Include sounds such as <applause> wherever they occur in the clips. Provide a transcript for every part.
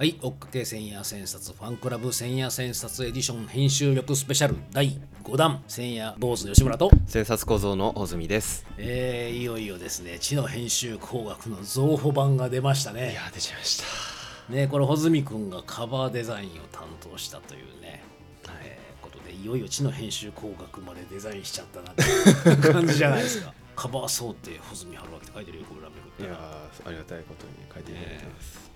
はい、追っかけ千夜千冊ファンクラブ千夜千冊エディション編集力スペシャル第5弾千夜坊主吉村と、千冊小僧の穂積です。えー、いよいよですね知の編集工学の増補版が出ましたいねや出ちゃいました。ねこれ穂積君がカバーデザインを担当したというね、えーことでいよいよ知の編集工学までデザインしちゃったなって感じじゃないですか。<laughs> カバー想定穂積春明って書いてるよこれ裏めくったらいやーありがたいことに書いていただいてます、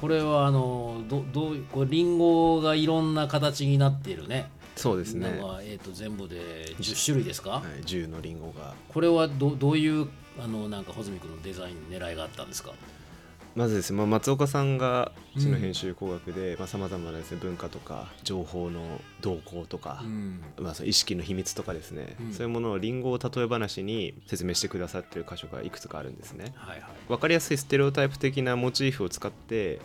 これはあのどどういうこれリンゴがいろんな形になっているね。そうですね。えー、と全部で10種類ですか、はい、10のリンゴが。これはどどういうあのなんか穂積君のデザインの狙いがあったんですか？まずですね、まあ、松岡さんがうちの編集工学でさまざ、まなですね文化とか情報の動向とか、ん。まあ、その意識の秘密とかですね、うん。そういうものをリンゴを例え話に説明してくださってる箇所がいくつかあるんですね。はいはい。分かりやすいステレオタイプ的なモチーフを使って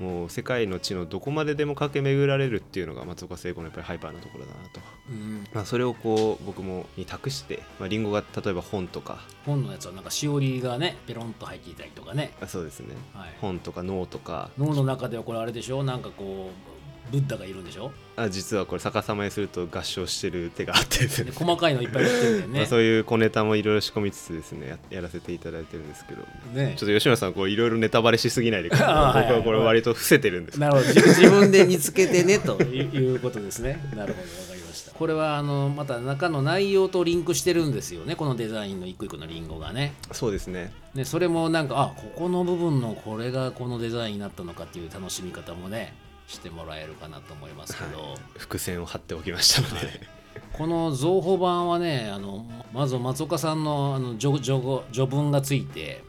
もう世界の地のどこまででも駆け巡られるっていうのが松岡聖子のやっぱりハイパーなところだなと、うん、まあ、それをこう僕もに託して、まあ、リンゴが例えば本とか。本のやつはなんかしおりがねペロンと入っていたりとかね、あそうですね。はい、本とか脳とか。脳の中ではこれあれでしょ？なんかこうブッダがいるんでしょ？あ実はこれ逆さまにすると合唱してる手があってですね。で細かいのいっぱい売ってるんだよまあ、ねそういう小ネタもいろいろ仕込みつつですねややらせていただいてるんですけど。ねちょっと吉村さんこういろいろネタバレしすぎないで <laughs> 僕はこれ割と伏せてるんです。なるほど自 <laughs> 自分で見つけてねと。いういうことですね。なるほどわかりました。これはあのまた中の内容とリンクしてるんですよねこのデザインの一個一個のリンゴがね。そうですね。ねそれもなんかあここの部分のこれがこのデザインになったのかっていう楽しみ方もねしてもらえるかなと思いますけど、伏線を張っておきましたので、はい。この増補版はねあのまず松岡さんのあの序序語序文がついて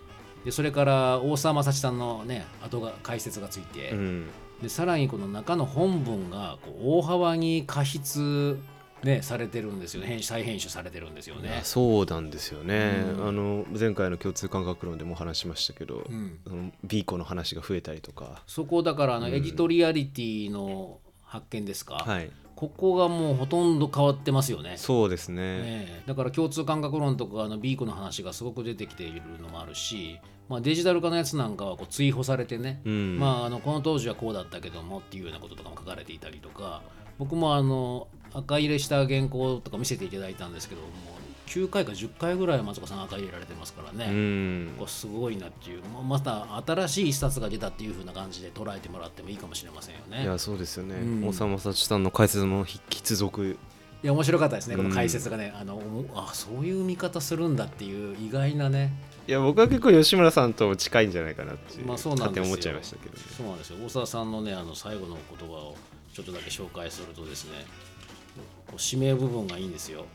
でそれから大沢雅史さんのね後が解説がついて、うん、でさらにこの中の本文がこう大幅に過筆、ね、されてるんですよね。再編集されてるんですよね。そうなんですよね、うん。あの前回の共通感覚論でもお話ししましたけど、うん。その B 子の話が増えたりとか。そこだからあのうん。エディトリアリティの発見ですか、はい。ここがもうほとんど変わってますよね。そうですね。ねえ。だから共通感覚論とかあの B 子の話がすごく出てきているのもあるし、まあ、デジタル化のやつなんかはこう追放されてね、うん。まあ、あのこの当時はこうだったけどもっていうようなこととかも書かれていたりとか僕もあの赤入れした原稿とか見せていただいたんですけども9回か10回ぐらい松岡さん赤入れられてますからうね、ん。こうすごいなっていう。ままた新しい一冊が出たっていう風な感じで捉えてもらってもいいかもしれませんよね。いやそうですよね、うん。大沢雅史さんの解説の必属いや面白かったですね、このうん解説がね、あのあそういう見方するんだっていう意外なね、いや僕は結構吉村さんと近いんじゃないかなってまあそうなん思っちゃいましたけどね。そうなんですよ、大沢さんのね、あの最後の言葉をちょっとだけ紹介するとですね、指名部分がいいんですよ。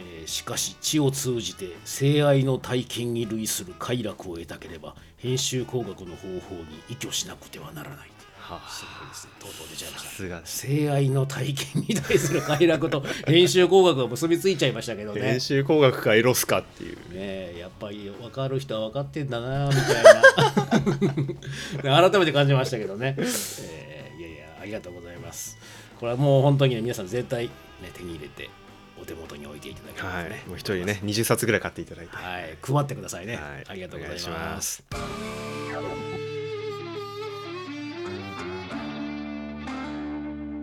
えーしかし知を通じて性愛の体験に類する快楽を得たければ編集工学の方法に依拠しなくてはならない。はあ。すごいですね。とうとう出ちゃいました性愛の体験に対する快楽と編集工学が結びついちゃいましたけどね。編集工学かエロスかっていう。ねえやっぱり分かる人は分かってんだなみたいな。<laughs> 改めて感じましたけどね、えーりがとうございます。これはもう本当にね皆さん絶対、ね、手に入れてお手元に置いていただければはい。ね、もう一人ね20冊ぐらい買っていただいて。はい。配ってくださいね、はい。ありがとうございまます。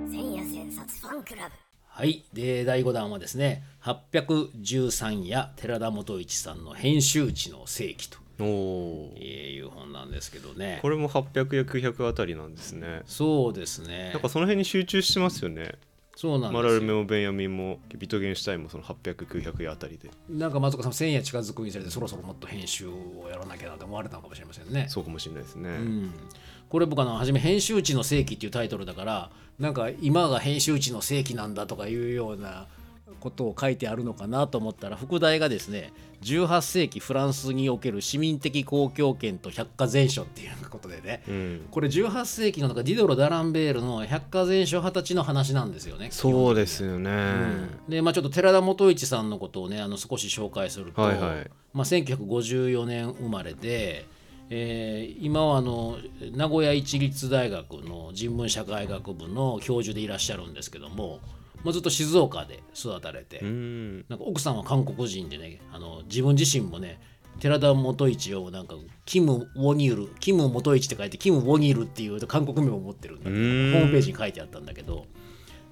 千夜千冊ファンクラブ。はい。で第5弾はですね813夜寺田元一さんの編集地の世紀とおいう本なんですけどね。これも800や900あたりなんですね。そうですね。なんかその辺に集中してますよね。そうなんですよ。マラルメもベンヤミンもビトゲンシュタインもその800900やあたりで。なんか松岡さん1000夜近づくにつれてそろそろもっと編集をやらなきゃなと思われたのかもしれませんね。そうかもしれないですね、うん、これ僕あの初め「編集地の世紀」っていうタイトルだからなんか今が編集地の世紀なんだとかいうようなことを書いてあるのかなと思ったら副題がですね18世紀フランスにおける市民的公共権と百科全書っていうことでねうん。これ18世紀のなんかディドロ・ダランベールの百科全書二十歳の話なんですよね。そうですよね、でまあ、ちょっと寺田元一さんのことをねあの少し紹介すると、はいはい。まあ、1954年生まれで、えー今はあの名古屋市立大学の人文社会学部の教授でいらっしゃるんですけども、まあ、ずっと静岡で育たれて、うん。なんか奥さんは韓国人でねあの自分自身もね寺田元一をなんかキム・ウォニールキム元一って書いてキム・ウォニールっていう韓国名を持ってるんだけどホうームページに書いてあったんだけど。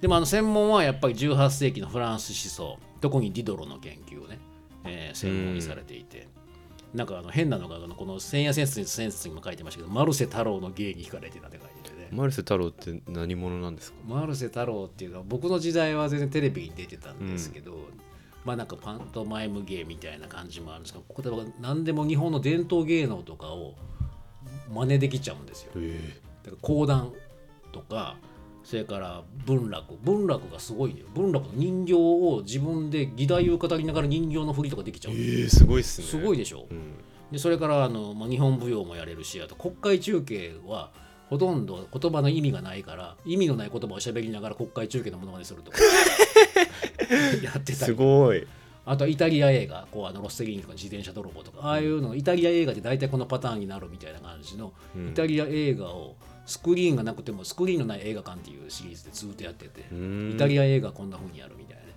でもあの専門はやっぱり18世紀のフランス思想特にディドロの研究をね、えー専門にされていて。なんかあの変なのがこの千夜戦術にも書いてましたけどマルセ太郎の芸に惹かれてたって書いてマルセ太郎って何者なんですか？マルセ太郎っていうのは僕の時代は全然テレビに出てたんですけど、まあなんかパントマイム芸みたいな感じもあるんですけどここでは何でも日本の伝統芸能とかを真似できちゃうんですよ。え。だから講談とかそれから文楽文楽がすごいね文楽の人形を自分で義太夫語りながら人形の振りとかできちゃう、えー、すごいっすね。すごいでしょ、うん。でそれからあの、まあ、日本舞踊もやれるしあと国会中継はほとんど言葉の意味がないから意味のない言葉を喋りながら国会中継のものまねするとか。<laughs> やってたすりごい。あとはイタリア映画こうあのロステリーニとか自転車泥棒とか。ああいうのイタリア映画で大体このパターンになるみたいな感じの、うん。イタリア映画をスクリーンがなくてもスクリーンのない映画館っていうシリーズでずっとやってて、イタリア映画こんな風にやるみたいなね。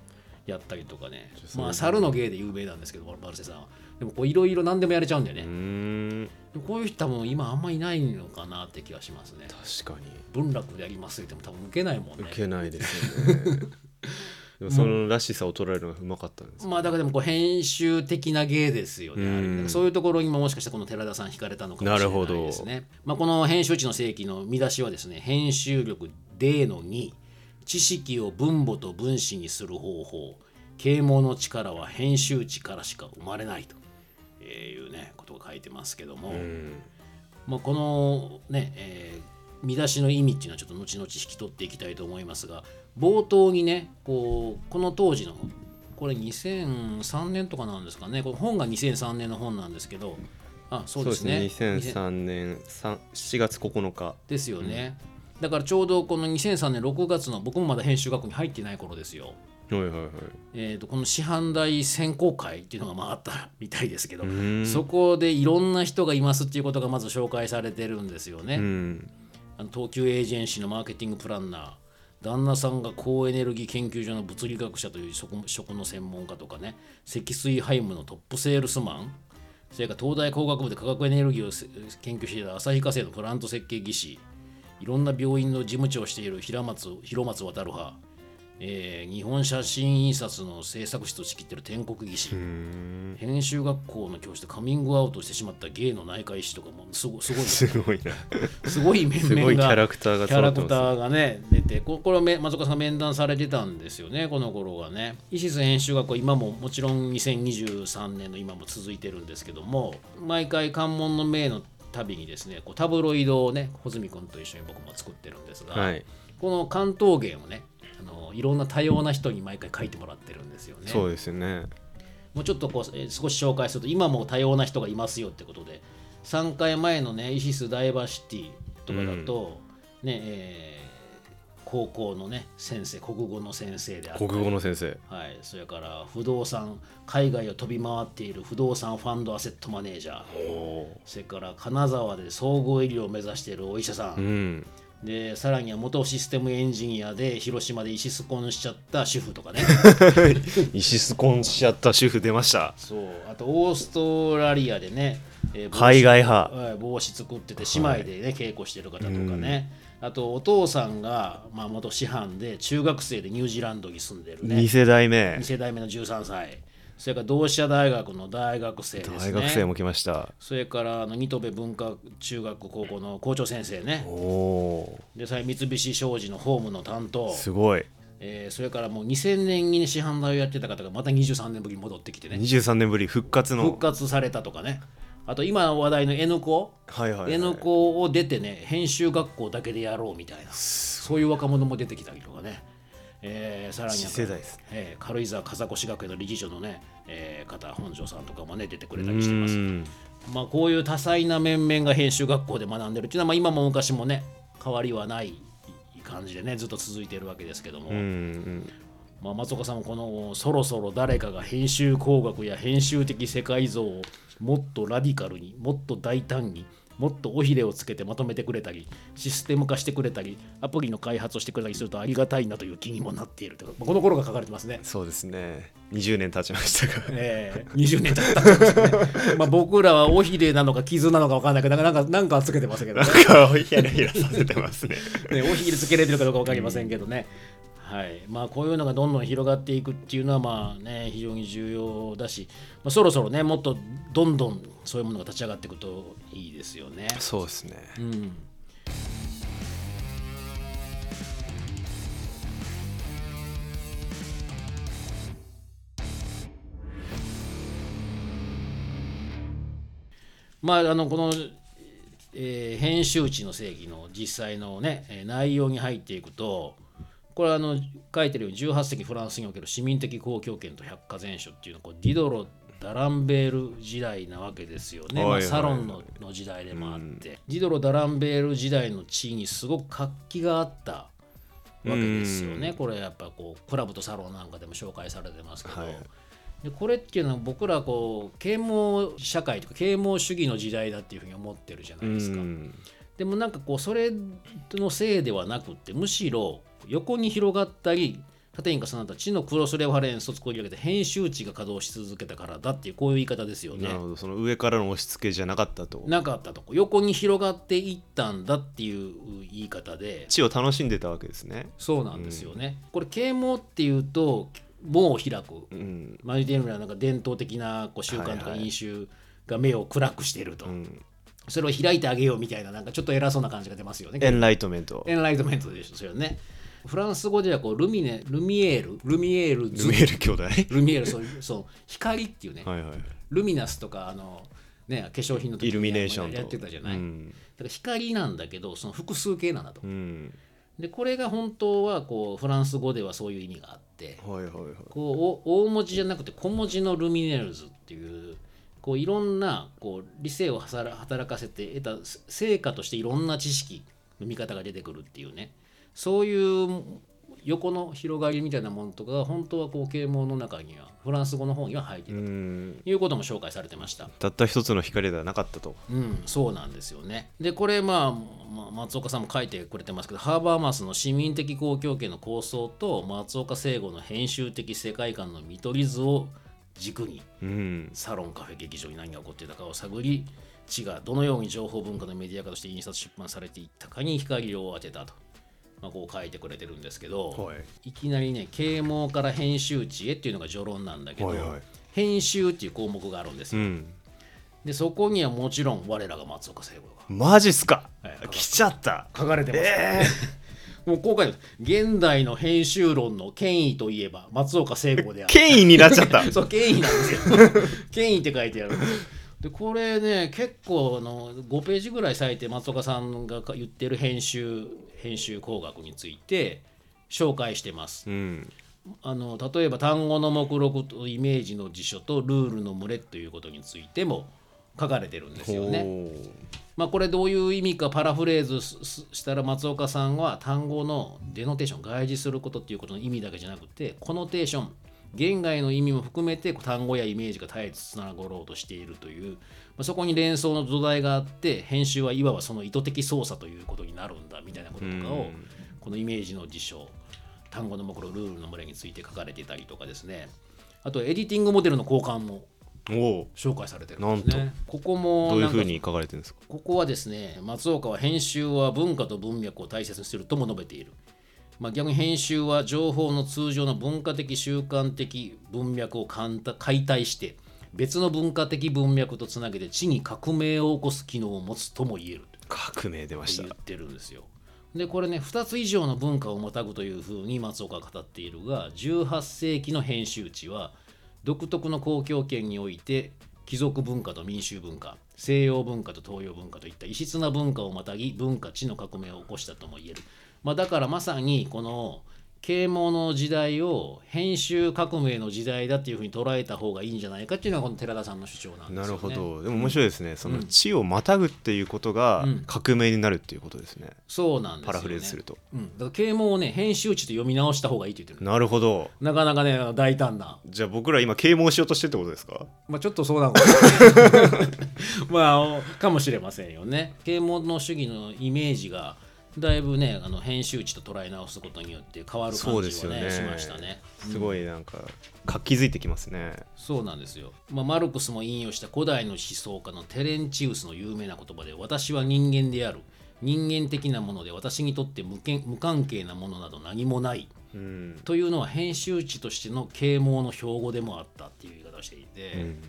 やったりとかね。まあ猿の芸で有名なんですけどバルセさんはでもこういろいろ何でもやれちゃうんだよね、こういう人多分今あんまいないのかなって気がしますね。確かに。文楽でやりますって言っても多分受けないもんね。受けないですよね。<laughs> でもそのらしさを捉えるのがうまかったんですまあだからでもこう編集的な芸ですよね、うそういうところにももしかしてこの寺田さん惹かれたのかもしれないですね。まあ、この編集地の世紀の見出しはですね編集力 D の2知識を分母と分子にする方法啓蒙の力は編集地からしか生まれないというねことが書いてますけども、うん。まあ、このね、えー見出しの意味っていうのはちょっと後々引き取っていきたいと思いますが冒頭にねこうこの当時のこれ2003年とかなんですかねこれ本が2003年の本なんですけどあそうですね。2003年3 7月9日ですよね、だからちょうどこの2003年6月の僕もまだ編集学校に入っていない頃ですよ、はいはいはい。えー、とこの師範代選考会っていうのがまああったみたいですけど、そこでいろんな人がいますっていうことがまず紹介されてるんですよね、うん。あの東急エージェンシーのマーケティングプランナー旦那さんが高エネルギー研究所の物理学者という職職の専門家とかね積水ハイムのトップセールスマンそれから東大工学部で化学エネルギーをせ研究していた旭化成のプラント設計技師いろんな病院の事務長をしている平松広松渡る派、えー日本写真印刷の制作室を仕切っている天国技師、編集学校の教師でカミングアウトしてしまった芸の内科医師とかもすごすごいすごいな。すごい面々がすごいキャラクターがキャラクターがね出てここれはめ松岡さんが面談されてたんですよねこの頃がね。イシス編集学校今ももちろん2023年の今も続いてるんですけども毎回関門の命の旅にですねこうタブロイドをね穂積君と一緒に僕も作ってるんですが、はい。この関東芸をねいろんな多様な人に毎回書いてもらってるんですよね。そうですよね。もうちょっとこう、えー少し紹介すると今も多様な人がいますよってことで3回前のねイシスダイバーシティとかだと、ねえー高校のね先生国語の先生であったり。国語の先生。はい、それから不動産海外を飛び回っている不動産ファンドアセットマネージャー。おそれから金沢で総合医療を目指しているお医者さん、うんでさらには元システムエンジニアで広島で医師スコンしちゃった主婦とかね。<laughs> 石スコンしちゃった主婦出ました。そう。あとオーストラリアでね、えー海外派。はい帽子作ってて姉妹でね、稽古してる方とかね、あとお父さんが、まあ、元師範で中学生でニュージーランドに住んでるね。2世代目。2世代目の13歳それから同志社大学の大学生ですね。大学生も来ました。それからあの新渡戸文化中学高校の校長先生ね。おおでさ三菱商事のホームの担当。ーすごい。えーそれからもう2000年に、ね、師範代をやってた方がまた23年ぶりに戻ってきてね。23年ぶり復活の。復活されたとかね。あと今話題の N 校はいはい、はい、N 校を出てね編集学校だけでやろうみたいな。そういう若者も出てきたりとかね、えーさらに世代です。えー軽井沢風越学園の理事長のね、えー方本庄さんとかもね出てくれたうりしてます。ん。まあこういう多彩な面々が編集学校で学んでるっていうのは、まあ、今も昔もね変わりはない感じでねずっと続いてるわけですけども、うんうん。まあ、松岡さんもこのそろそろ誰かが編集工学や編集的世界像をもっとラディカルにもっと大胆にもっと尾ひれをつけてまとめてくれたりシステム化してくれたりアプリの開発をしてくれたりするとありがたいなという気にもなっているというこの頃が書かれてますね。そうですね。20年経ちました。が <laughs> えー、20年経ったんですね、<laughs> まあ僕らは尾ひれなのか傷なのか分かんないけどなんかなんかつけてますけどね。なんかヒラヒラさせてますね。<laughs> ね尾ひれつけれてるかどうか分かりませんけどね、はい。まあ、こういうのがどんどん広がっていくっていうのはまあね非常に重要だし、まあ、そろそろねもっとどんどんそういうものが立ち上がっていくといいですよね。そうですね。うん。まああのこの、えー編集地の正義の実際のねえー内容に入っていくとこれはあの書いてるように18世紀フランスにおける市民的公共権と百科全書っていうのはこうディドロ・ダランベール時代なわけですよね、まあ、サロンのの時代でもあって、ディドロ・ダランベール時代の地位にすごく活気があったわけですよね、これやっぱこうクラブとサロンなんかでも紹介されてますけど、はい。でこれっていうのは僕らこう啓蒙社会とか啓蒙主義の時代だっていうふうに思ってるじゃないですか。うん。でもなんかこうそれのせいではなくってむしろ横に広がったり縦に重なった地のクロスレファレンスを作り上げて編集地が稼働し続けたからだっていうこういう言い方ですよね。なる。ほどその上からの押し付けじゃなかったと。なかったと。こ横に広がっていったんだっていう言い方で。地を楽しんでたわけですね。そうなんですよね。これ啓蒙っていうと門を開く。うん。マリティムはなんか伝統的なこう習慣とかはいはい。飲酒が目を暗くしていると、うん。それを開いてあげようみたいななんかちょっと偉そうな感じが出ますよね。エンラEnlightenment。Enlightenmentですよね。フランス語ではこう lumi- lumière lumières リュミエール兄弟？ lumière そうそう光っていうね、はいはい。ルミナスとかあのね化粧品の時にイルミネーションと。やってたじゃない、うん。だから光なんだけどその複数形なんだと、うん。でこれが本当はこうフランス語ではそういう意味があってはいはいはい。こうお大文字じゃなくて小文字の lumières っていうこういろんなこう理性を働かせて得た成果としていろんな知識の見方が出てくるっていうねそういう横の広がりみたいなものとかが本当はこう啓蒙の中にはフランス語の方には入っているうん。ということも紹介されてました。たった一つの光ではなかったと。うん、そうなんですよね。でこれ、まあ、まあ松岡さんも書いてくれてますけどハーバーマスの市民的公共権の構想と松岡聖吾の編集的世界観の見取り図を軸にうん。サロンカフェ劇場に何が起こっていたかを探り地がどのように情報文化のメディア化として印刷出版されていったかに光を当てたと、まあ、こう書いてくれてるんですけど、はい。いきなりね啓蒙から編集地へっていうのが序論なんだけど、はいはい。編集っていう項目があるんですよ。うん。でそこにはもちろん我らが松岡聖吾が。マジっすか？はい。来ちゃった。書かれてます、え <laughs> もうこう書いてます。現代の編集論の権威といえば松岡聖子である。権威になっちゃった。<laughs> そう権威なんですよ。<laughs> 権威って書いてある。でこれね結構あの5ページぐらい割いて松岡さんが言ってる編集編集工学について紹介してます。うん。あの例えば単語の目録とイメージの辞書とルールの群れということについても書かれてるんですよね。まあ、これどういう意味かパラフレーズしたら松岡さんは単語のデノテーション外示することっていうことの意味だけじゃなくてコノテーション言外の意味も含めて単語やイメージが絶えずつながろうとしているという、まあ、そこに連想の土台があって編集はいわばその意図的操作ということになるんだみたいなこととかをうん。このイメージの辞書単語の目録ルールの群れについて書かれていたりとかですね。あとエディティングモデルの交換も紹介されてるんですね。ここもどういうふうに書かれてるんですか？ここはですね松岡は編集は文化と文脈を大切にするとも述べている、まあ、逆に編集は情報の通常の文化的習慣的文脈を解体して別の文化的文脈とつなげて地に革命を起こす機能を持つとも言える革命出ました。と言ってるんですよ。でこれね2つ以上の文化をまたぐというふうに松岡は語っているが18世紀の編集地は独特の公共圏において貴族文化と民衆文化西洋文化と東洋文化といった異質な文化をまたぎ文化地の革命を起こしたとも言える、まあ、だからまさにこの啓蒙の時代を編集革命の時代だっていうふうに捉えた方がいいんじゃないかっていうのがこの寺田さんの主張なんですよね。なるほど。でも面白いですね、そのうん地をまたぐっていうことがうん。革命になるっていうことですね、そうなんですよ、ね。パラフレーズすると。うん、だから啓蒙をね編集地と読み直した方がいいって言ってる。なるほど。なかなかね大胆な。じゃあ僕ら今啓蒙しようとしてるってことですか？まあちょっとそうなの <laughs> まあかもしれませんよね。啓蒙の主義のイメージがだいぶねあの編集地と捉え直すことによって変わる感じですよね。はねしましたね。すごいなんか活気づいてきますね。そうなんですよ、まあ、マルクスも引用した古代の思想家のテレンチウスの有名な言葉で私は人間である。人間的なもので私にとって無無関係なものなど何もない。うん、というのは編集地としての啓蒙の標語でもあったっていう言い方をしていて、うん。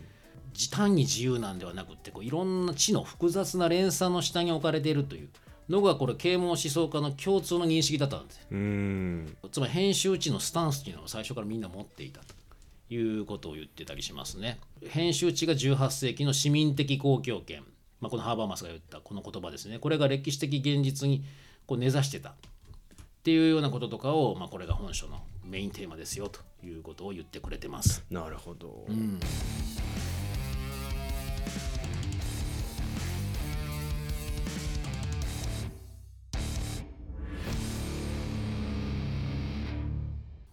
時単に自由なんではなくってこういろんな知の複雑な連鎖の下に置かれているというのがこれ啓蒙思想家の共通の認識だったんですうん。つまり編集地のスタンスっていうのを最初からみんな持っていたということを言ってたりしますね。編集地が18世紀の市民的公共権、まあ、このハーバーマスが言ったこの言葉ですね。これが歴史的現実にこう根ざしてたっていうようなこととかを、まあ、これが本書のメインテーマですよということを言ってくれてます。なるほど、うん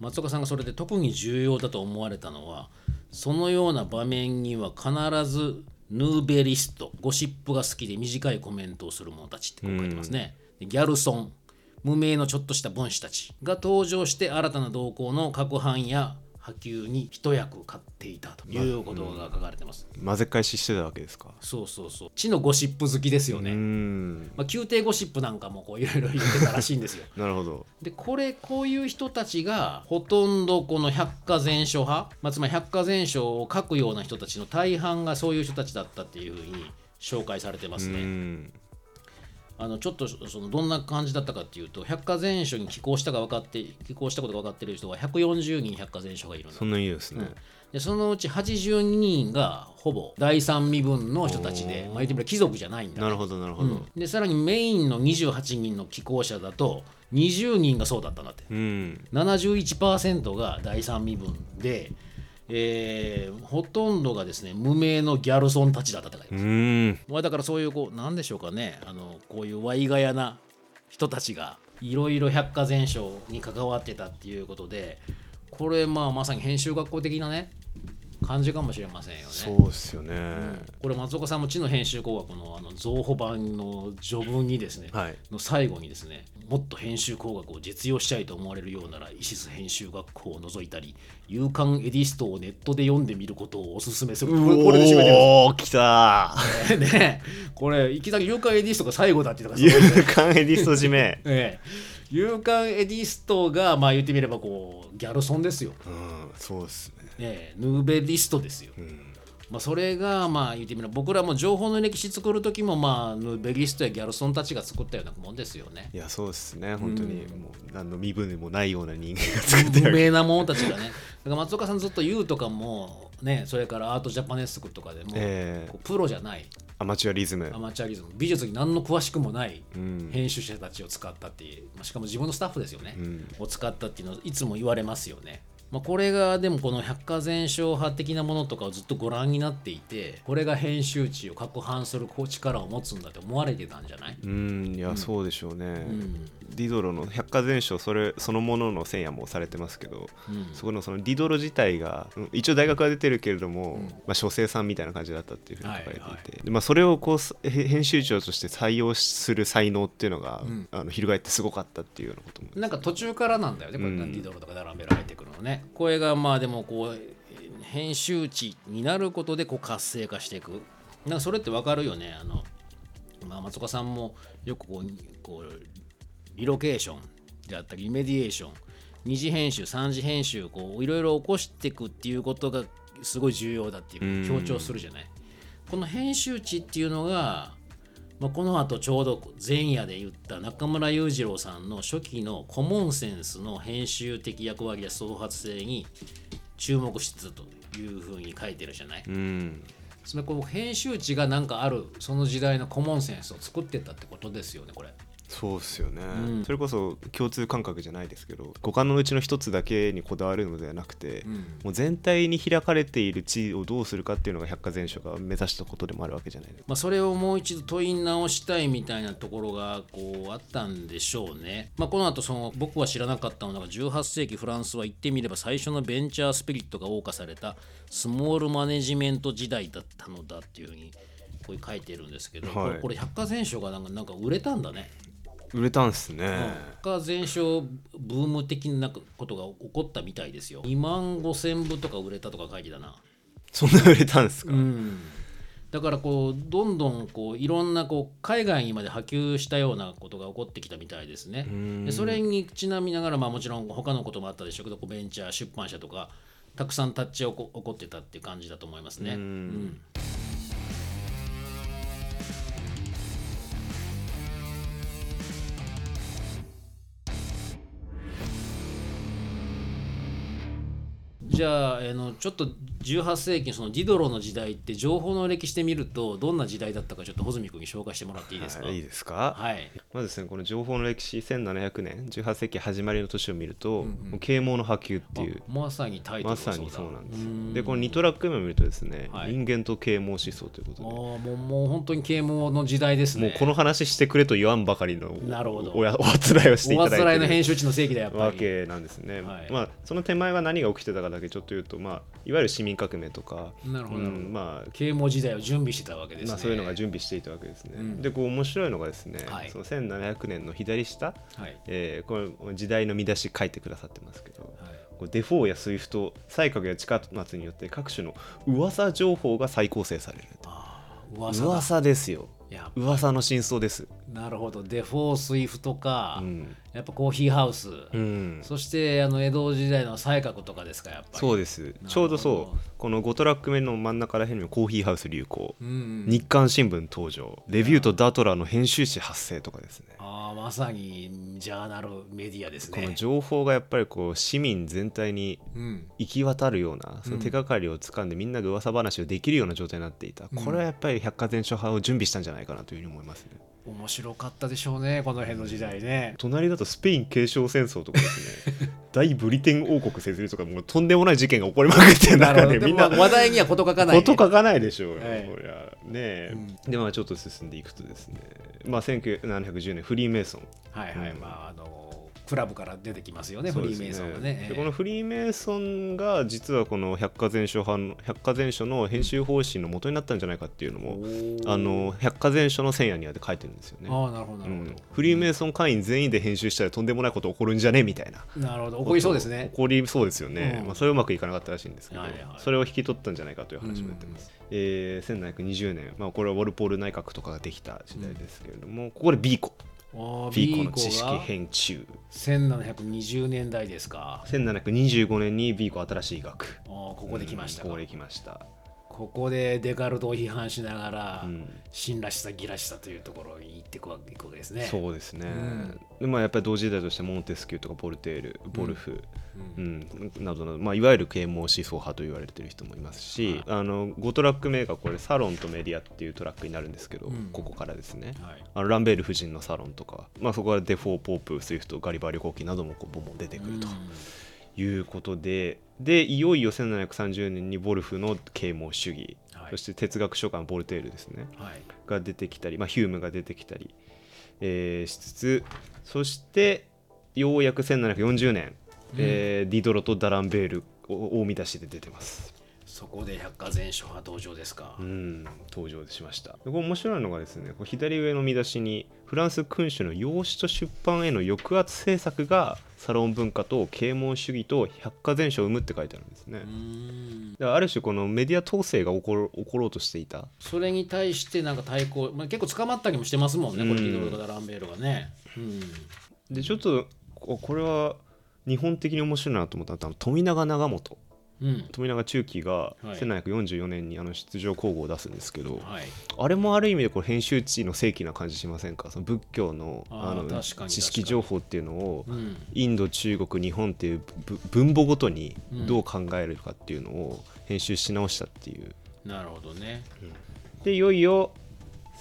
松岡さんがそれで特に重要だと思われたのはそのような場面には必ずヌーベリストゴシップが好きで短いコメントをする者たちってこう書いてますね。でギャルソン無名のちょっとした分子たちが登場して新たな動向の各班や波及に一役買っていたということが書かれてます。混ぜ返ししてたわけですかそうそうそう。知のゴシップ好きですようね。んまあ、宮廷ゴシップなんかもこういろいろ言ってたらしいんですよ。なるほどでこれこういう人たちがほとんどこの百科全書派、まあ、つまり百科全書を書くような人たちの大半がそういう人たちだったっていうふうに紹介されてますうね。んあのちょっとそのどんな感じだったかっていうと百科全書に寄稿したが分かって寄稿したことが分かってる人が140人百科全書がいるそんなにいいですね、でそのうち82人がほぼ第三身分の人たちで、まあ、言ってみれば貴族じゃないんだ、なるほどなるほど。うん。でさらにメインの28人の寄稿者だと20人がそうだったんだって。うん。71%が第三身分で、えーほとんどがですね無名のギャルソンたちだったって書いてまあだからそういうこうなんでしょうかね。あのこういうワイガヤな人たちがいろいろ百科全書に関わってたっていうことでこれまあまさに編集学校的なね感じかもしれませんよね。そうっすよね、これ松岡さんも知の編集工学のあの増補版の序文にですね、はい。の最後にですねもっと編集工学を実用したいと思われるようならイシス編集学校を除いたり夕刊エディストをネットで読んでみることをお勧めする。これで締めておー来た <laughs> ねこれいきなり夕刊エディストが最後だっていうのがすごいですね。夕刊エディスト締め。え <laughs> え。夕刊エディストがまあ言ってみればこうギャルソンですよ、うんそうっすねええ nouvelliste ですよ。うん。まあ、それがまあ言ってみれば僕らも情報の歴史作る時もまあ nouvelliste やギャルソンたちが作ったようなもんですよね。いやそうですね。本当にうんもう何の身分でもないような人間が作って無名な者たちがね。だから松岡さんずっと言うとかもねそれからアートジャパネスクとかでも、えこうプロじゃない。ー、アマチュアリズム。アマチュアリズム。美術に何の詳しくもないうん。編集者たちを使ったっていう、まあしかも自分のスタッフですよね、うん。を使ったっていうのをいつも言われますよね。まあ、これがでもこの百科全書派的なものとかをずっとご覧になっていてこれが編集地を攪拌するこう力を持つんだって思われてたんじゃない、うんいや、そうでしょうね、うんディドロの百科全書それそのものの線やもされてますけど、うん。そこのそのディドロ自体がうん一応大学は出てるけれども、まあ、書生さんみたいな感じだったっていうふうに書かれていて、はいはいでまあ、それをこう編集長として採用する才能っていうのが、うん。あの翻ってすごかったっていうようなことも。なんか途中からなんだよね、これ、うん。ディドロとか並べられてくるのね。これがまあでもこう、編集地になることでこう活性化していく。なんかそれってわかるよね。あのまあ、松岡さんもよくこうこうリロケーションであったり、リメディエーション、二次編集、三次編集、こういろいろ起こしていくっていうことがすごい重要だっていう強調するじゃない。この編集地っていうのが、まあ、この後ちょうど前夜で言った中村裕次郎さんの初期のコモンセンスの編集的役割や創発性に注目しつつというふうに書いてるじゃない。うんつまりこう編集地がなんかあるその時代のコモンセンスを作ってったってことですよねこれ。そうっすよね、うん。それこそ共通感覚じゃないですけど五感のうちの一つだけにこだわるのではなくて、うん。もう全体に開かれている地をどうするかっていうのが百科全書が目指したことでもあるわけじゃないですか。まあ、それをもう一度問い直したいみたいなところがこうあったんでしょうね。まあ、この後その僕は知らなかったのが18世紀フランスは言ってみれば最初のベンチャースピリットが謳歌されたスモールマネジメント時代だったのだっていうふうにこう書いてるんですけど、はい。これ百科全書がなんかなんか売れたんだね。売れたんすね、百科全書ブーム的なことが起こったみたいですよ。2万5千部とか売れたとか書いてたな。そんな売れたんですか、うん、だからこうどんどんこういろんなこう海外にまで波及したようなことが起こってきたみたいですね。でそれにちなみながら、まあ、もちろん他のこともあったでしょうけどベンチャー出版社とかたくさんタッチ起こ起こってたっていう感じだと思いますね。うんじゃああのちょっと18世紀のそのディドロの時代って情報の歴史で見るとどんな時代だったかちょっと穂積君に紹介してもらっていいですか？はいいいですか、はい。まずですねこの情報の歴史1700年18世紀始まりの年を見ると、うんうんもう啓蒙の波及っていう。あまさにタイトルまがそうだ。さにそうなんですん。でこの2トラック目を見るとですね、はい。人間と啓蒙思想ということああでもうもう本当に啓蒙の時代ですね。もうこの話してくれと言わんばかりのなるほど。おやおあつらいをしていおあつらいの編集知の世紀だやっぱわり。けなんですね、はい。まあその手前は何が起きてたかだけちょっと言うと、まあ、いわゆる市民革命とかなるほど、うんまあ啓蒙時代を準備してたわけですね。まあ、そういうのが準備していたわけですね。うん。でこう面白いのがですね、はい。その1700年の左下、はい。えーこれ時代の見出し書いてくださってますけどはい。こうデフォーやスイフト西鶴や近松によって各種の噂情報が再構成される噂だ。噂ですよ。噂の真相です、なるほど。デフォースイフトか、うんやっぱコーヒーハウス、うん、そしてあの江戸時代の西鶴とかですかやっぱり。そうです。ちょうどそう。この5トラック目の真ん中ら辺にもコーヒーハウス流行、うんうん。日刊新聞登場。レビューとタトラーの編集誌発生とかですね。ああまさにジャーナルメディアですね。この情報がやっぱりこう市民全体にうん。行き渡るようなその手がかりをつかんでみんなが噂話をできるような状態になっていた、これはやっぱり百科全書派を準備したんじゃないかなというふうに思いますね面白かったでしょうねこの辺の時代ね。隣だとスペイン継承戦争とかですね。<laughs> 大ブリテン王国設立とかもうとんでもない事件が起こりまくってる中ででみんな話題には事書かない、ね、こと書かないでしょうよ、はい。こりゃ。ねえ、でまあちょっと進んでいくとですね。まあ1910年フリーメイソン。はいはい、うん。まああのクラブから出てきますよねフリーメイソンがね。でこのフリーメイソンが実はこの百科全書派の百科全書の編集方針の元になったんじゃないかっていうのも、あの百科全書の千夜には書いてるんですよね。ああなるほどなうるほど、ん、フリーメイソン会員全員で編集したらとんでもないこと起こるんじゃねみたいな。なるほど。起こりそうですね。起こりそうですよね、うん。まあ、それはうまくいかなかったらしいんですけど、はいはいそれを引き取ったんじゃないかという話も出てます、えー1720年、まあ、これはウォルポール内閣とかができた時代ですけれども、ここでビーコビーコの知識が。編集。1720年代ですか。1725年にビーコ新しい学。ここで来ましたここで来ました、ここでデカルトを批判しながら、うん。真らしさ偽らしさというところに行っていくわけですね。そうですね、うん。でまあ、やっぱり同時代としてモンテスキューとかボルテールボルフ、ううん。んなどなど、まあ、いわゆる啓蒙思想派と言われてる人もいますし、あの5トラック目がこれサロンとメディアっていうトラックになるんですけど、うん。ここからですね。はい。あのランベール夫人のサロンとか、まあ、そこからデフォー・ポープスイフトガリバー旅行記などもこうボンボン出てくるということで、でいよいよ1730年にボルフの啓蒙主義、はい。そして哲学書家のボルテールですねはい。が出てきたり、まあ、ヒュームが出てきたり、えーしつつそしてようやく1740年、えーディドロとダランベールを大見出しで出てます。そこで百科全書派登場ですか、うん登場しました。でこれ面白いのがですねこう左上の見出しにフランス君主の養子と出版への抑圧政策がサロン文化と啓蒙主義と百科全書を生むって書いてあるんですね、だからある種このメディア統制が起ころ起ころうとしていた。それに対してなんか対抗、まあ、結構捕まったりもしてますもんね、これうんリドルとかランベールがね、うん、でちょっとここれは日本的に面白いなと思ったのは富永長元。うん富永中期がはい。1744年にあの出場工具を出すんですけど、はい、あれもある意味でこれ編集地の正規な感じしませんか？その仏教のあの知識情報っていうのをうん、インド中国日本っていうぶ分母ごとにうん。どう考えるかっていうのを編集し直したっていう。なるほどね。でいよいよ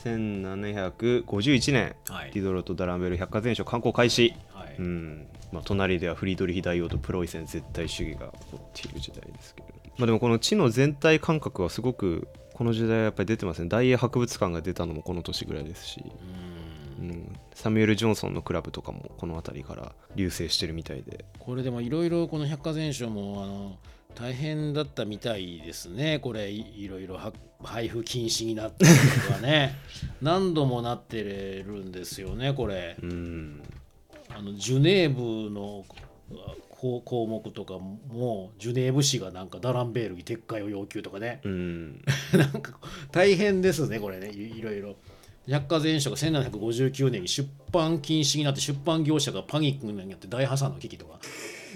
1751年、はい。ディドロとダランベル百科全書刊行開始、はい。うんまあ、隣ではフリードリヒ大王とプロイセン絶対主義が起こっている時代ですけど、まあ、でもこの地の全体感覚はすごくこの時代はやっぱり出てますね大英博物館が出たのもこの年ぐらいですし、うん。うん、サミュエル・ジョンソンのクラブとかもこの辺りから流星してるみたいで。これでもいろいろこの百科全書もあの大変だったみたいですね。これいいろいろは配布禁止になったりとかね。<laughs> 何度もなってるんですよねこれ。うんあのジュネーブの項項目とかもジュネーブ市がなんかダランベールに撤回を要求とかね。うん。<laughs> なんか大変ですねこれね。いいろいろ。百科全書が1759年に出版禁止になって出版業者がパニックになって大破産の危機とか。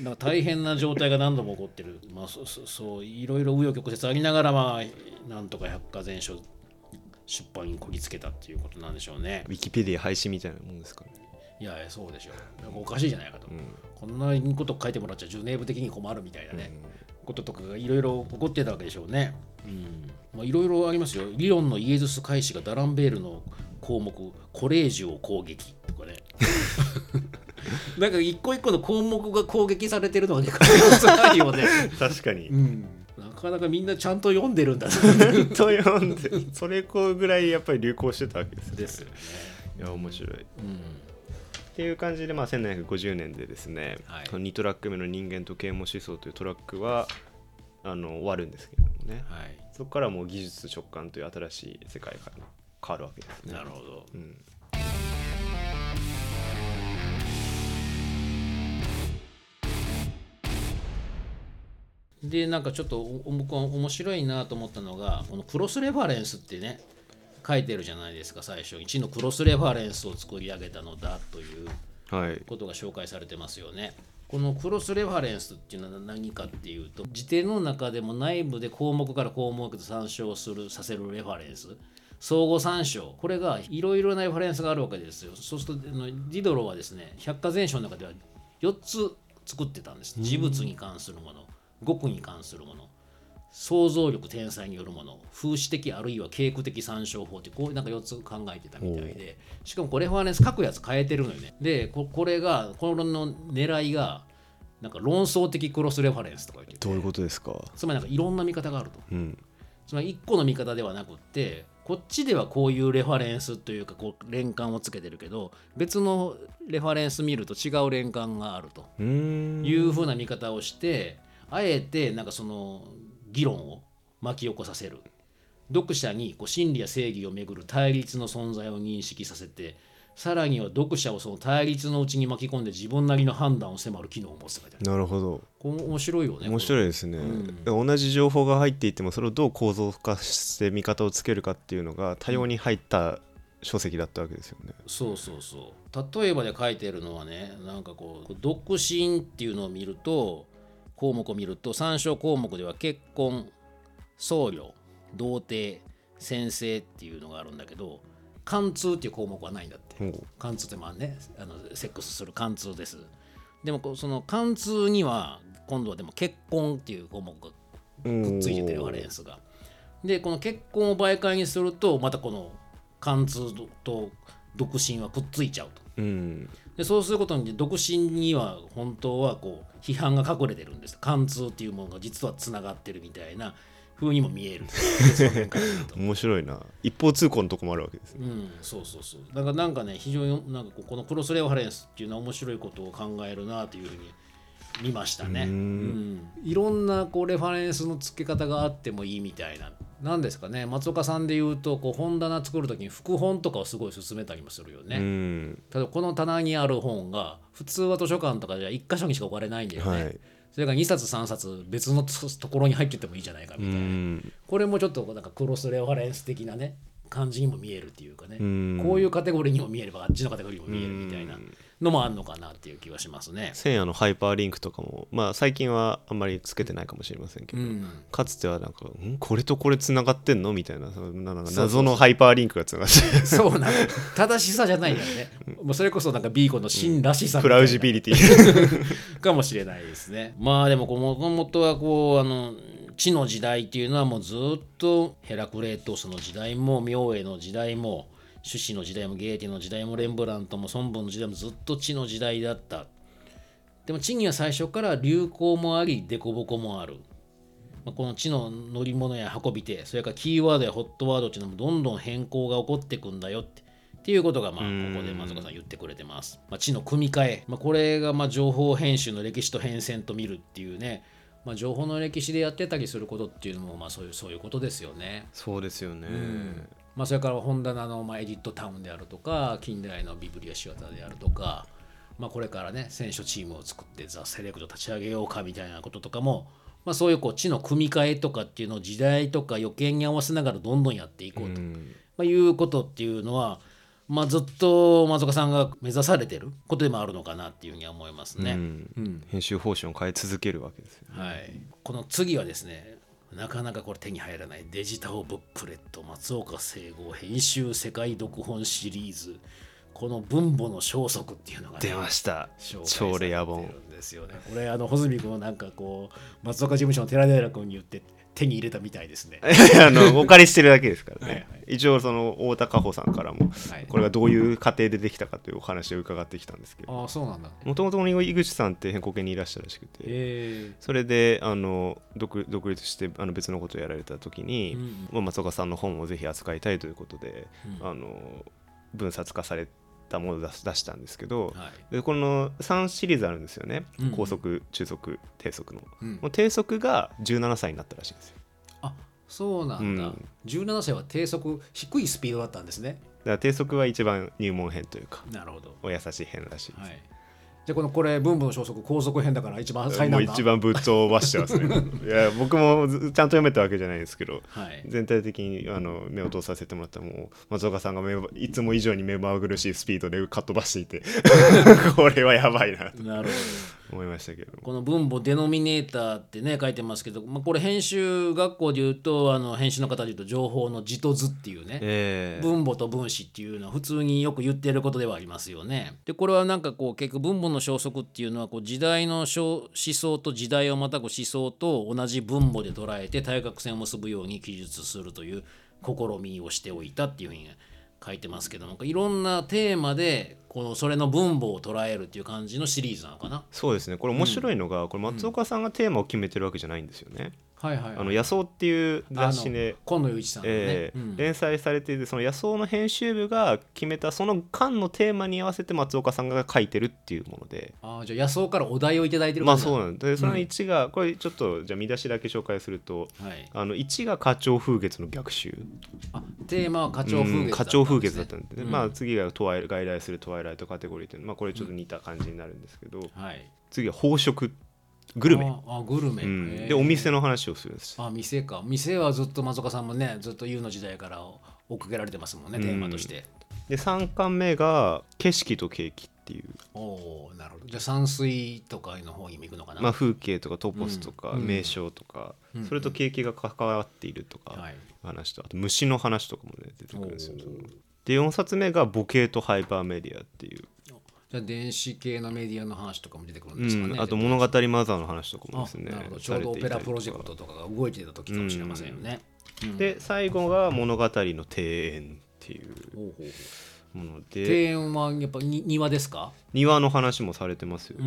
なんか大変な状態が何度も起こってる。まあそそそういろいろ紆余曲折ありながらまあなんとか百科全書出版にこぎつけたっていうことなんでしょうね。ウィキペディア廃止みたいなもんですかね、いやそうでしょう。なんかおかしいじゃないかと、うん。こんなこと書いてもらっちゃジュネーブ的に困るみたいなね、こととかがいろいろ起こってたわけでしょうね。いろいろありますよ。理論のイエズス会士がダランベールの項目、コレージュを攻撃とかね。<laughs> なんか一個一個の項目が攻撃されてるのがね、よね。確かに。うん、なかなかみんなちゃんと読んでるんだな。と読んでそれこぐらいやっぱり流行してたわけですよね。ですよね。いや面白い。っうんていう感じで、まあ、1750年でですね、はい。この2トラック目の人間と啓蒙思想というトラックはあの終わるんですけれどもね。はい、そこからもう技術直感という新しい世界が変わるわけですね。なるほど。うん。でなんかちょっとお僕は面白いなと思ったのがこのクロスレファレンスってね書いてるじゃないですか最初。1のクロスレファレンスを作り上げたのだというはい。ことが紹介されてますよね。このクロスレファレンスっていうのは何かっていうと辞典の中でも内部で項目から項目で参照するさせるレファレンス。相互参照。これがいろいろなレファレンスがあるわけですよ。そうするとディドロはですね百科全書の中では4つ作ってたんです。事物に関するもの語句に関するもの想像力天才によるもの風刺的あるいは経句的参照法ってこうなんか4つ考えてたみたいでしかもこれレファレンス書くやつ変えてるのよね。でここれがこの狙いがなんか論争的クロスレファレンスとか言っててどういうことですか？つまりなんかいろんな見方があると。うん。つまり1個の見方ではなくってこっちではこういうレファレンスというかこう連関をつけてるけど別のレファレンス見ると違う連関があるというふうな見方をしてあえてなんかその議論を巻き起こさせる。読者にこう真理や正義をめぐる対立の存在を認識させてさらには読者をその対立のうちに巻き込んで自分なりの判断を迫る機能を持つって書いなるほど。これ面白いよね面白いですね、うん。同じ情報が入っていてもそれをどう構造化して見方をつけるかっていうのが多様に入った書籍だったわけですよね。そうそうそう。例えばで書いてるのはねなんかこう独身っていうのを見ると項目を見ると参照項目では結婚僧侶童貞先生っていうのがあるんだけど貫通っていう項目はないんだって。貫通ってまあねあのセックスする貫通です。でもその貫通には今度はでも結婚っていう項目がくっついててレファレンスが。でこの結婚を媒介にするとまたこの貫通と独身はくっついちゃうと。うんでそうすることに独身には本当はこう批判が隠れてるんです貫通っていうものが実はつながってるみたいな風にも見える <laughs> 面白いな一方通行のとこもあるわけですね。うん、そうそうそうだからなんかね非常になんかこのクロスレファレンスっていうのは面白いことを考えるなというふうに見ましたね。ううんんいろんなこうレファレンスの付け方があってもいいみたいな。なんですかね松岡さんで言うとこう本棚作る時に副本とかをすごい勧めたりもするよね。うん例えばこの棚にある本が普通は図書館とかじゃ1箇所にしか置かれないんだよね。はいそれが2冊3冊別のところに入っててもいいじゃないかうみたいな。んこれもちょっとなんかクロスレファレンス的なね感じにも見えるっていうかね。うんこういうカテゴリーにも見えればあっちのカテゴリーにも見えるみたいなのもあんのかなっていう気はしますね。千夜のハイパーリンクとかもまあ最近はあんまりつけてないかもしれませんけど、うん、かつてはなんか「んこれとこれつながってんの?」みたいななんか謎のハイパーリンクがつながってそうなの正しさじゃないよね。もうそれこそなんかヴィーコの真らしさみたいな plausibility <laughs> かもしれないですね。まあでももともとはこうあの地の時代っていうのはもうずっとヘラクレートスの時代も明恵の時代も朱子の時代もゲーテの時代もレンブラントも孫文の時代もずっと地の時代だった。でも地には最初から流行もあり凸凹もある。まあこの地の乗り物や運び手それからキーワードやホットワードっていうのもどんどん変更が起こっていくんだよってっていうことがまあうんここで松岡さん言ってくれてます。まあ、地の組み替え、まあ、これがまあ情報編集の歴史と変遷と見るっていうね、まあ、情報の歴史でやってたりすることっていうのもまあそういうそういうことですよね。そうですよね、まあ、それから本棚のまあエディットタウンであるとか近代のビブリアシアターであるとか、まあ、これからね選手チームを作ってザ・セレクト立ち上げようかみたいなこととかも、まあ、そういうこう地の組み替えとかっていうのを時代とか予見に合わせながらどんどんやっていこうと、うん。まあ、いうことっていうのは、まあ、ずっと松岡さんが目指されてることでもあるのかなっていうふうには思いますね。うん。うん。編集方針を変え続けるわけですよね。はい、この次はですねなかなかこれ手に入らない。デジタルブックレット松岡聖吾編集世界読本シリーズ。この分母の消息っていうのが、ね、出ました。超レア本ですよね。これあの穂積君はなんかこう松岡事務所の寺平君に言って手に入れたみたいですね。<laughs> あのお借りしてるだけですからね。はいはい。一応その太田加穂さんからもはい。これがどういう過程でできたかというお話を伺ってきたんですけど。ああそうなんだ。もともと井口さんって変更系にいらっしゃるらしくてえ。それであの独独立してあの別のことをやられた時に、うん松岡さんの本をぜひ扱いたいということで、うん。あの分冊化されたものを出し出したんですけど、はい。でこの3シリーズあるんですよね、うん。高速中速低速の、うん。もう低速が17歳になったらしいんですよ。あそうなんだ、うん。17歳は低速低いスピードだったんですね。だから低速は一番入門編というかなるほど。お優しい編らしいです、はい。じゃあこのこれ分母の消息高速編だから一番最難だもう一番ぶっ飛ばしてますね <laughs> いや僕もずちゃんと読めたわけじゃないですけどはい。全体的にあの目を通させてもらったらもう松岡さんがいつも以上に目まぐるしいスピードでかっ飛ばしていて <laughs> これはやばいなとなるほど。思いましたけどもこの分母デノミネーターってね書いてますけど、まあ、これ編集学校で言うとあの編集の方で言うと情報の字と図っていうね、ええ分母と分子っていうのは普通によく言ってることではありますよね。でこれはなんかこう結局分母の消息っていうのはこう時代の小思想と時代をまたぐ思想と同じ分母で捉えて対角線を結ぶように記述するという試みをしておいたっていうふうに書いてますけどもいろんなテーマでこのそれの分母を捉えるっていう感じのシリーズなのかな。そうですねこれ面白いのが、これ松岡さんがテーマを決めてるわけじゃないんですよね。はいはい、あの野草っていう雑誌で、今野雄一さんえーうん。連載されていてその野草の編集部が決めたその間のテーマに合わせて松岡さんが書いてるっていうもので。あーじゃあ野草からお題をいただいてるまあそうなんでその1が、これちょっとじゃあ見出しだけ紹介するとはい、あの1が花鳥風月の逆襲。あテーマは花鳥風月ね、うん花鳥風月だったんで、うん。まあ次がトワイ外来するトワイライトカテゴリーっていうのまあこれちょっと似た感じになるんですけど、はい。次は宝飾グルメ、ああグルメ、うん。でお店の話をするんです。あ店か。店はずっと松岡さんもねずっと優の時代から追っかけられてますもんね、うん。テーマとして。で3巻目が景色とケーキっていう、おおなるほど。じゃあ山水とかの方にも行くのかな、まあ、風景とかトポスとかうん。名称とか、うん。それと景気が関わっているとかはい話とあと虫の話とかもね出てくるんですよで4冊目がボケーとハイパーメディアっていう、じゃあ電子系のメディアの話とかも出てくるんうですかね、ん、あと物語マザーの話とかもあですねちょうどオペラプロジェクトとかが動いてた時かもしれませんよね、うん。で最後が物語の庭園っていうもので。庭園はやっぱに庭ですか？庭の話もされてますよ、で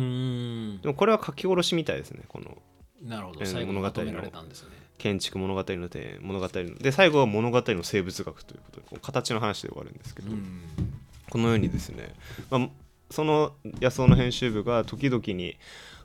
もこれは書き下ろしみたいですねこの。なるほど。えー最後に物語の。建築物語の庭園物語の。で最後は物語の生物学ということで形の話で終わるんですけど、うん。このようにですね、まあ、その安尾の編集部が時々に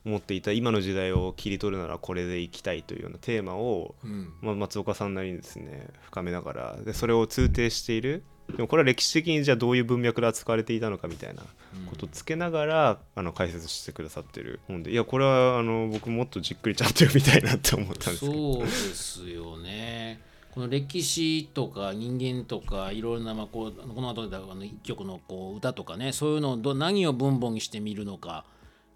持っていた今の時代を切り取るならこれでいきたいというようなテーマを、うん。まあ、松岡さんなりにですね深めながらでそれを通底している。でもこれは歴史的にじゃあどういう文脈で扱われていたのかみたいなことをつけながら、あの解説してくださってる本でいやこれはあの僕もっとじっくりちゃんと読みたいなって思ったんですけど。そうですよね。この歴史とか人間とかいろんなまあこうこの後であの一曲のこう歌とかねそういうのをど何を分母にしてみるのか。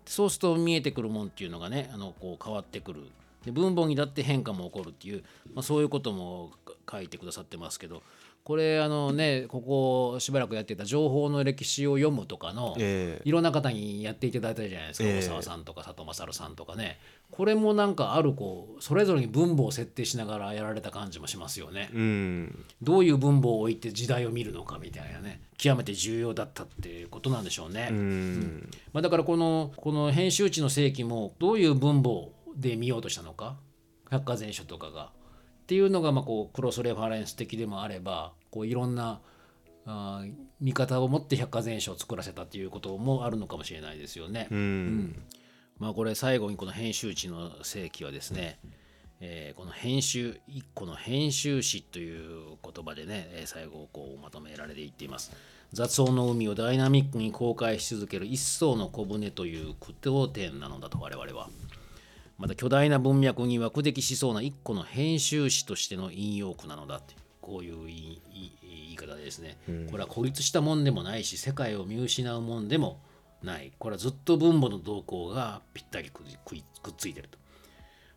そうすると見えてくるもんっていうのがねあのこう変わってくる。で分母にだって変化も起こるっていう、まあ、そういうことも書いてくださってますけど。これあのねここしばらくやってた情報の歴史を読むとかの、ええ。いろんな方にやっていただいたじゃないですか、ええ。大沢さんとか佐藤勝さんとかね。これもなんかあるこうそれぞれに分母を設定しながらやられた感じもしますよね。うん。どういう分母を置いて時代を見るのかみたいなね。極めて重要だったっていうことなんでしょうね。うん。まあ、だからこのこの編集地の世紀もどういう分母で見ようとしたのか。百科全書とかがっていうのがまあこうクロスレファレンス的でもあればこういろんなあー見方を持って百科全書を作らせたっていうこともあるのかもしれないですよね。うん。まあこれ最後にこの編集地の世紀はですね、えーこの編集一個の編集史という言葉でねえー最後こうまとめられていっています。雑音の海をダイナミックに公開し続ける一層の小舟という句読点なのだと我々はまた巨大な文脈に枠的しそうな一個の編集史としての引用句なのだっていうこういう言い言い言い方でですね、これは孤立したもんでもないし世界を見失うもんでもないこれはずっと分母の動向がぴったりくっくいくっついてると。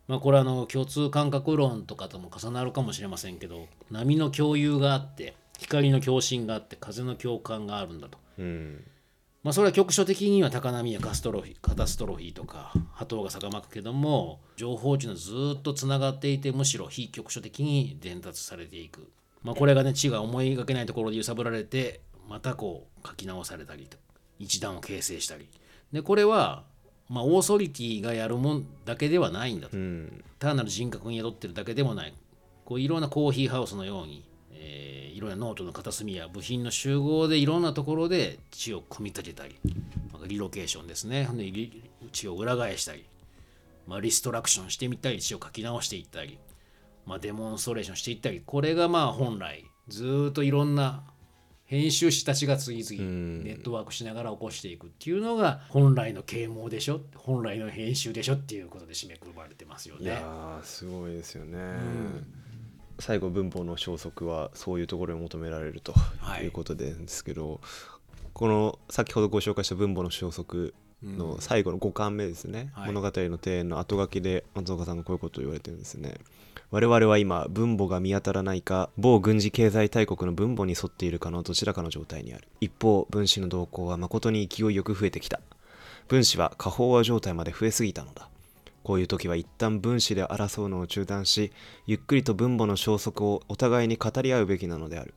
まあこれはあの共通感覚論とかとも重なるかもしれませんけど波の共有があって光の共振があって風の共感があるんだと。うんまあ、それは局所的には高波やカストロフィーカタストロフィーとか波動が逆まくけども情報っていうのはずっとつながっていてむしろ非局所的に伝達されていく、まあ、これがね知が思いがけないところで揺さぶられてまたこう書き直されたりと。一段を形成したり。でこれはまあオーソリティがやるもんだけではないんだと。うん。単なる人格に宿ってるだけでもない。こういろんなコーヒーハウスのように、えーいろんなノートの片隅や部品の集合でいろんなところで知を組み立てたり、まあリロケーションですね。血を裏返したり、まあ、リストラクションしてみたり血を書き直していったり、まあ、デモンストレーションしていったりこれがまあ本来ずーっといろんな編集師たちが次々ん。ネットワークしながら起こしていくっていうのが本来の啓蒙でしょ本来の編集でしょっていうことで締めくくられてますよね。いやーすごいですよね、最後文法の消息はそういうところに求められるとはいいうことですけど、この先ほどご紹介した文法の消息の最後の5巻目ですね、はい。物語の庭園の後書きで松岡さんがこういうことを言われてるんですね。我々は今分母が見当たらないか某軍事経済大国の分母に沿っているかのどちらかの状態にある。一方分子の動向は誠に勢いよく増えてきた。分子は過飽和状態まで増えすぎたのだこういう時は一旦分子で争うのを中断しゆっくりと分母の消息をお互いに語り合うべきなのである。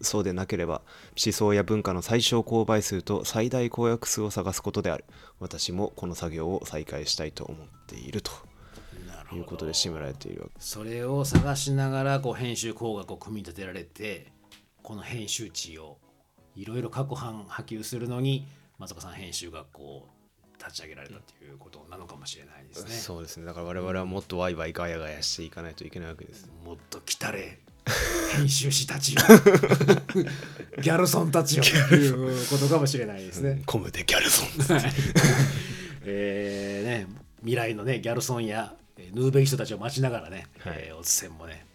そうでなければ思想や文化の最小公倍数と最大公約数を探すことである。私もこの作業を再開したいと思っていると。いうことで締められているわけそれを探しながらこう編集工学を組み立てられてこの編集地をいろいろ各班波及するのに松岡さん編集学校を立ち上げられたということなのかもしれないですね。そうですね。だから我々はもっとワイワイガヤガヤしていかないといけないわけです。もっと来たれ。編集士たちよ <laughs> ギャルソンたちよということかもしれないですね。コムでギャルソン。はい。えーね未来のねギャルソンやえーヌーベイ人たちを待ちながらね、はい。えーおつせんもね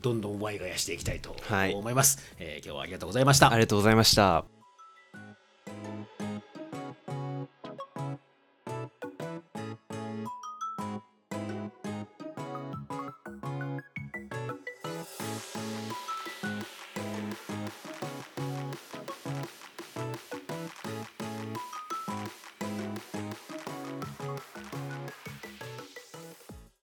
どんどんワイガヤしていきたいとはい。思います、えー今日はありがとうございました。ありがとうございました